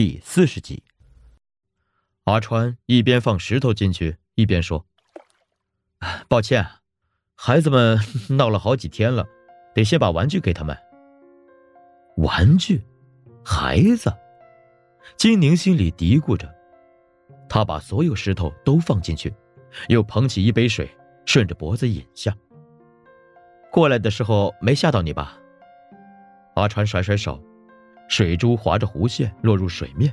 第四十集。阿川一边放石头进去，一边说：“抱歉，孩子们 闹了好几天了，得先把玩具给他们。”玩具，孩子，金宁心里嘀咕着。他把所有石头都放进去，又捧起一杯水，顺着脖子饮下。过来的时候没吓到你吧？阿川甩甩手，水珠划着弧线落入水面。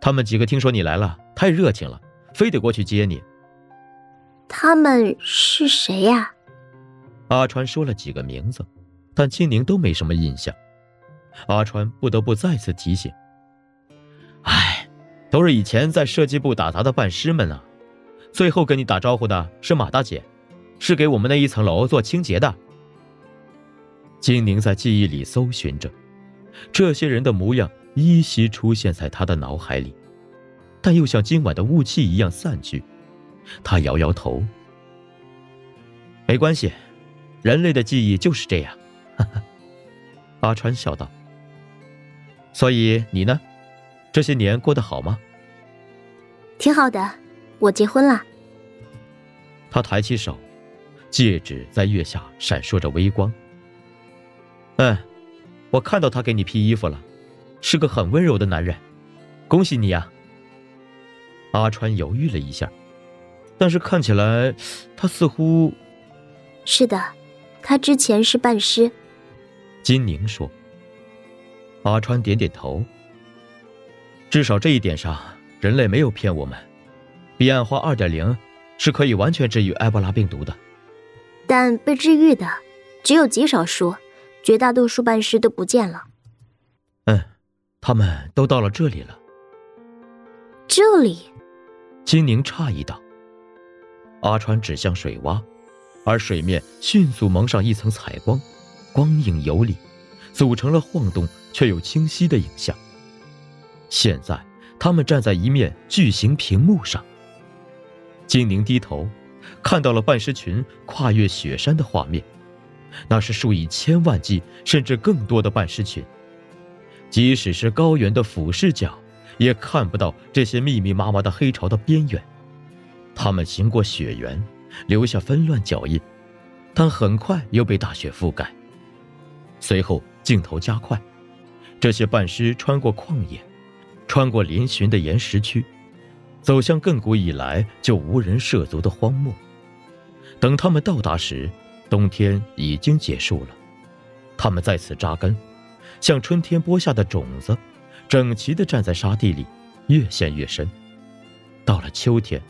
他们几个听说你来了，太热情了，非得过去接你。他们是谁呀？阿川说了几个名字，但金宁都没什么印象。阿川不得不再次提醒：“哎，都是以前在设计部打杂的办师们啊。最后跟你打招呼的是马大姐，是给我们那一层楼做清洁的。”金宁在记忆里搜寻着，这些人的模样。依稀出现在他的脑海里，但又像今晚的雾气一样散去。他摇摇头：“没关系，人类的记忆就是这样。”哈哈，阿川笑道：“所以你呢？这些年过得好吗？”“挺好的，我结婚了。”他抬起手，戒指在月下闪烁着微光。“嗯，我看到他给你披衣服了。”是个很温柔的男人，恭喜你呀！阿川犹豫了一下，但是看起来他似乎……是的，他之前是半尸。金宁说。阿川点点头。至少这一点上，人类没有骗我们。彼岸花二点零是可以完全治愈埃博拉病毒的，但被治愈的只有极少数，绝大多数半师都不见了。嗯。他们都到了这里了。这里，金宁诧异道。阿川指向水洼，而水面迅速蒙上一层彩光，光影游离，组成了晃动却又清晰的影像。现在，他们站在一面巨型屏幕上。金宁低头，看到了半狮群跨越雪山的画面，那是数以千万计甚至更多的半狮群。即使是高原的俯视角，也看不到这些密密麻麻的黑潮的边缘。他们行过雪原，留下纷乱脚印，但很快又被大雪覆盖。随后镜头加快，这些半尸穿过旷野，穿过嶙峋的岩石区，走向亘古以来就无人涉足的荒漠。等他们到达时，冬天已经结束了。他们在此扎根。像春天播下的种子，整齐地站在沙地里，越陷越深。到了秋天，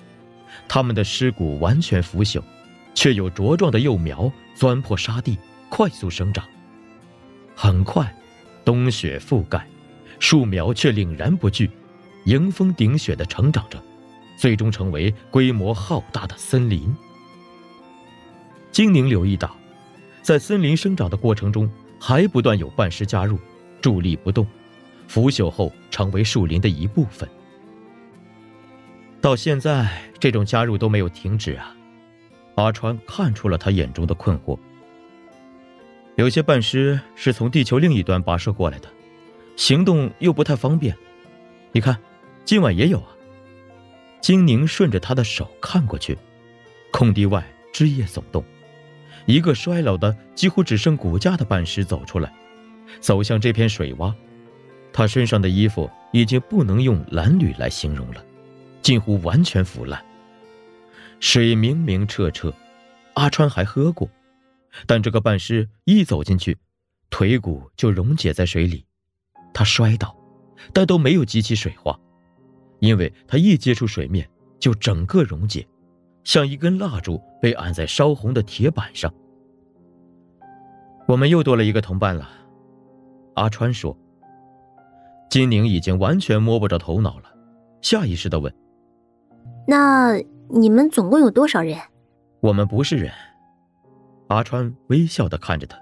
他们的尸骨完全腐朽，却有茁壮的幼苗钻破沙地，快速生长。很快，冬雪覆盖，树苗却凛然不惧，迎风顶雪地成长着，最终成为规模浩大的森林。金宁留意到，在森林生长的过程中。还不断有半尸加入，伫立不动，腐朽后成为树林的一部分。到现在，这种加入都没有停止啊！阿川看出了他眼中的困惑。有些半尸是从地球另一端跋涉过来的，行动又不太方便。你看，今晚也有啊。金宁顺着他的手看过去，空地外枝叶耸动。一个衰老的几乎只剩骨架的半尸走出来，走向这片水洼。他身上的衣服已经不能用蓝缕来形容了，近乎完全腐烂。水明明澈澈，阿川还喝过，但这个半尸一走进去，腿骨就溶解在水里。他摔倒，但都没有激起水花，因为他一接触水面就整个溶解。像一根蜡烛被按在烧红的铁板上。我们又多了一个同伴了，阿川说。金宁已经完全摸不着头脑了，下意识的问：“那你们总共有多少人？”我们不是人。阿川微笑的看着他。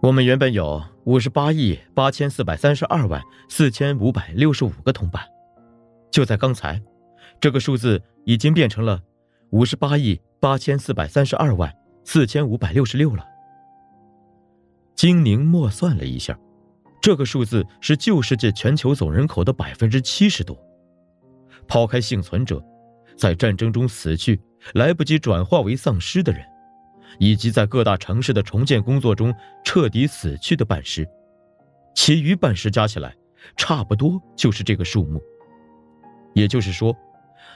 我们原本有五十八亿八千四百三十二万四千五百六十五个同伴，就在刚才，这个数字已经变成了。五十八亿八千四百三十二万四千五百六十六了。金宁默算了一下，这个数字是旧世界全球总人口的百分之七十多。抛开幸存者，在战争中死去、来不及转化为丧尸的人，以及在各大城市的重建工作中彻底死去的半尸，其余半尸加起来，差不多就是这个数目。也就是说，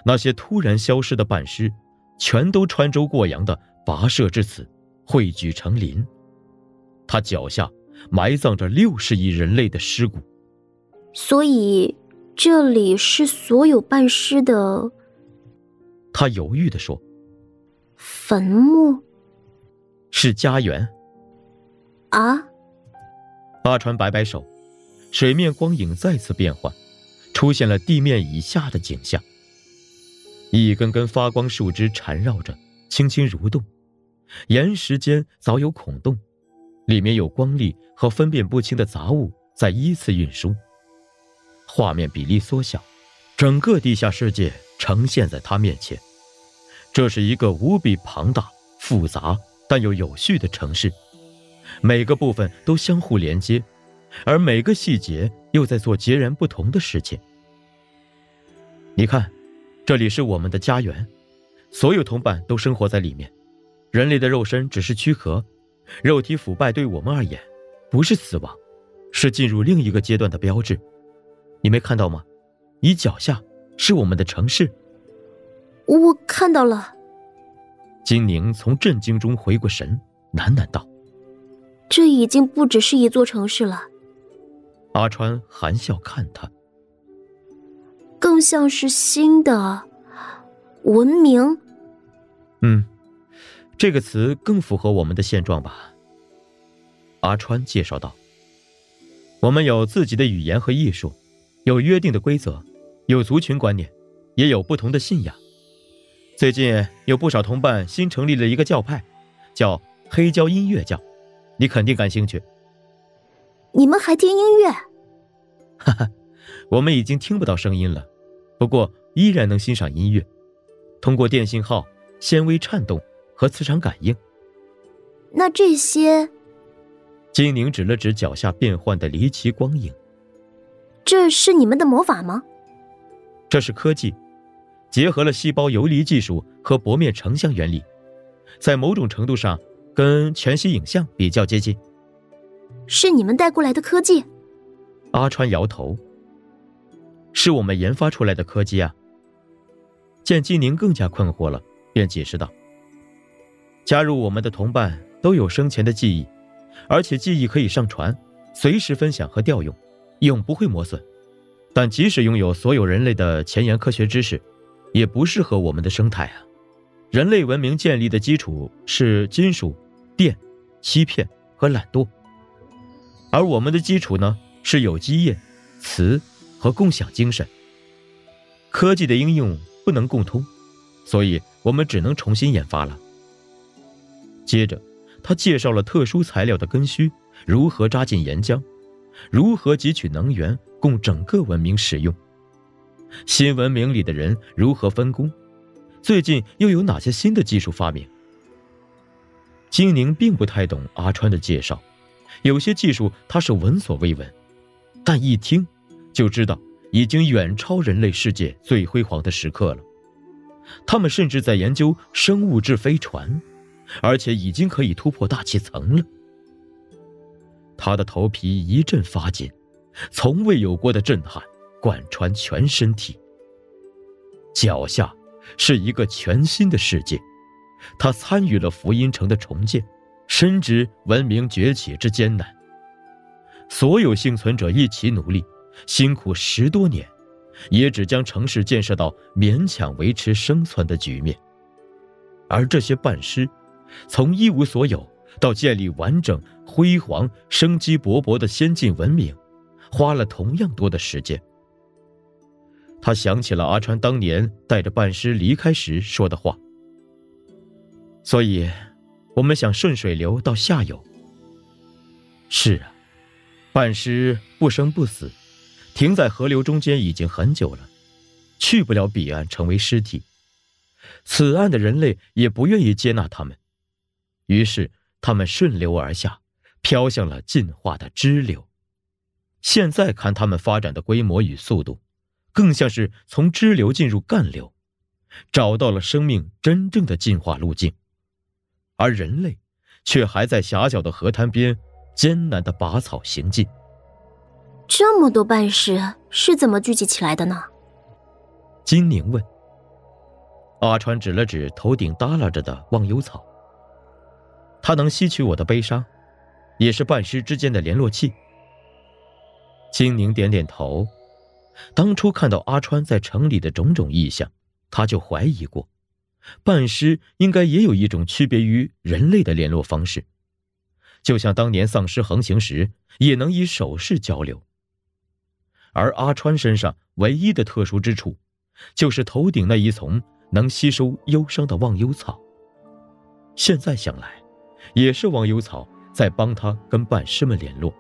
那些突然消失的半尸，全都穿州过洋的跋涉至此，汇聚成林。他脚下埋葬着六十亿人类的尸骨，所以这里是所有半尸的。他犹豫地说：“坟墓是家园。”啊！阿川摆摆手，水面光影再次变换，出现了地面以下的景象。一根根发光树枝缠绕着，轻轻蠕动，岩石间早有孔洞。里面有光粒和分辨不清的杂物在依次运输，画面比例缩小，整个地下世界呈现在他面前。这是一个无比庞大、复杂但又有序的城市，每个部分都相互连接，而每个细节又在做截然不同的事情。你看，这里是我们的家园，所有同伴都生活在里面，人类的肉身只是躯壳。肉体腐败对我们而言，不是死亡，是进入另一个阶段的标志。你没看到吗？你脚下是我们的城市。我看到了。金宁从震惊中回过神，喃喃道：“这已经不只是一座城市了。”阿川含笑看他，更像是新的文明。嗯。这个词更符合我们的现状吧？阿川介绍道：“我们有自己的语言和艺术，有约定的规则，有族群观念，也有不同的信仰。最近有不少同伴新成立了一个教派，叫黑胶音乐教，你肯定感兴趣。你们还听音乐？哈哈，我们已经听不到声音了，不过依然能欣赏音乐，通过电信号纤维颤动。”和磁场感应。那这些，金宁指了指脚下变幻的离奇光影。这是你们的魔法吗？这是科技，结合了细胞游离技术和薄面成像原理，在某种程度上跟全息影像比较接近。是你们带过来的科技？阿川摇头。是我们研发出来的科技啊。见金宁更加困惑了，便解释道。加入我们的同伴都有生前的记忆，而且记忆可以上传，随时分享和调用，永不会磨损。但即使拥有所有人类的前沿科学知识，也不适合我们的生态啊。人类文明建立的基础是金属、电、欺骗和懒惰，而我们的基础呢是有机液、磁和共享精神。科技的应用不能共通，所以我们只能重新研发了。接着，他介绍了特殊材料的根须如何扎进岩浆，如何汲取能源供整个文明使用，新文明里的人如何分工，最近又有哪些新的技术发明。金宁并不太懂阿川的介绍，有些技术他是闻所未闻，但一听就知道已经远超人类世界最辉煌的时刻了。他们甚至在研究生物质飞船。而且已经可以突破大气层了。他的头皮一阵发紧，从未有过的震撼贯穿全身体。脚下是一个全新的世界，他参与了福音城的重建，深知文明崛起之艰难。所有幸存者一起努力，辛苦十多年，也只将城市建设到勉强维持生存的局面。而这些半尸。从一无所有到建立完整、辉煌、生机勃勃的先进文明，花了同样多的时间。他想起了阿川当年带着半尸离开时说的话。所以，我们想顺水流到下游。是啊，半尸不生不死，停在河流中间已经很久了，去不了彼岸成为尸体。此岸的人类也不愿意接纳他们。于是，他们顺流而下，飘向了进化的支流。现在看他们发展的规模与速度，更像是从支流进入干流，找到了生命真正的进化路径，而人类却还在狭小的河滩边艰难的拔草行进。这么多半尸是怎么聚集起来的呢？金宁问。阿川指了指头顶耷拉着的忘忧草，它能吸取我的悲伤，也是半尸之间的联络器。金宁点点头。当初看到阿川在城里的种种异象，他就怀疑过，半尸应该也有一种区别于人类的联络方式，就像当年丧尸横行时也能以手势交流。而阿川身上唯一的特殊之处，就是头顶那一丛能吸收忧伤的忘忧草。现在想来，也是忘忧草在帮他跟半师们联络。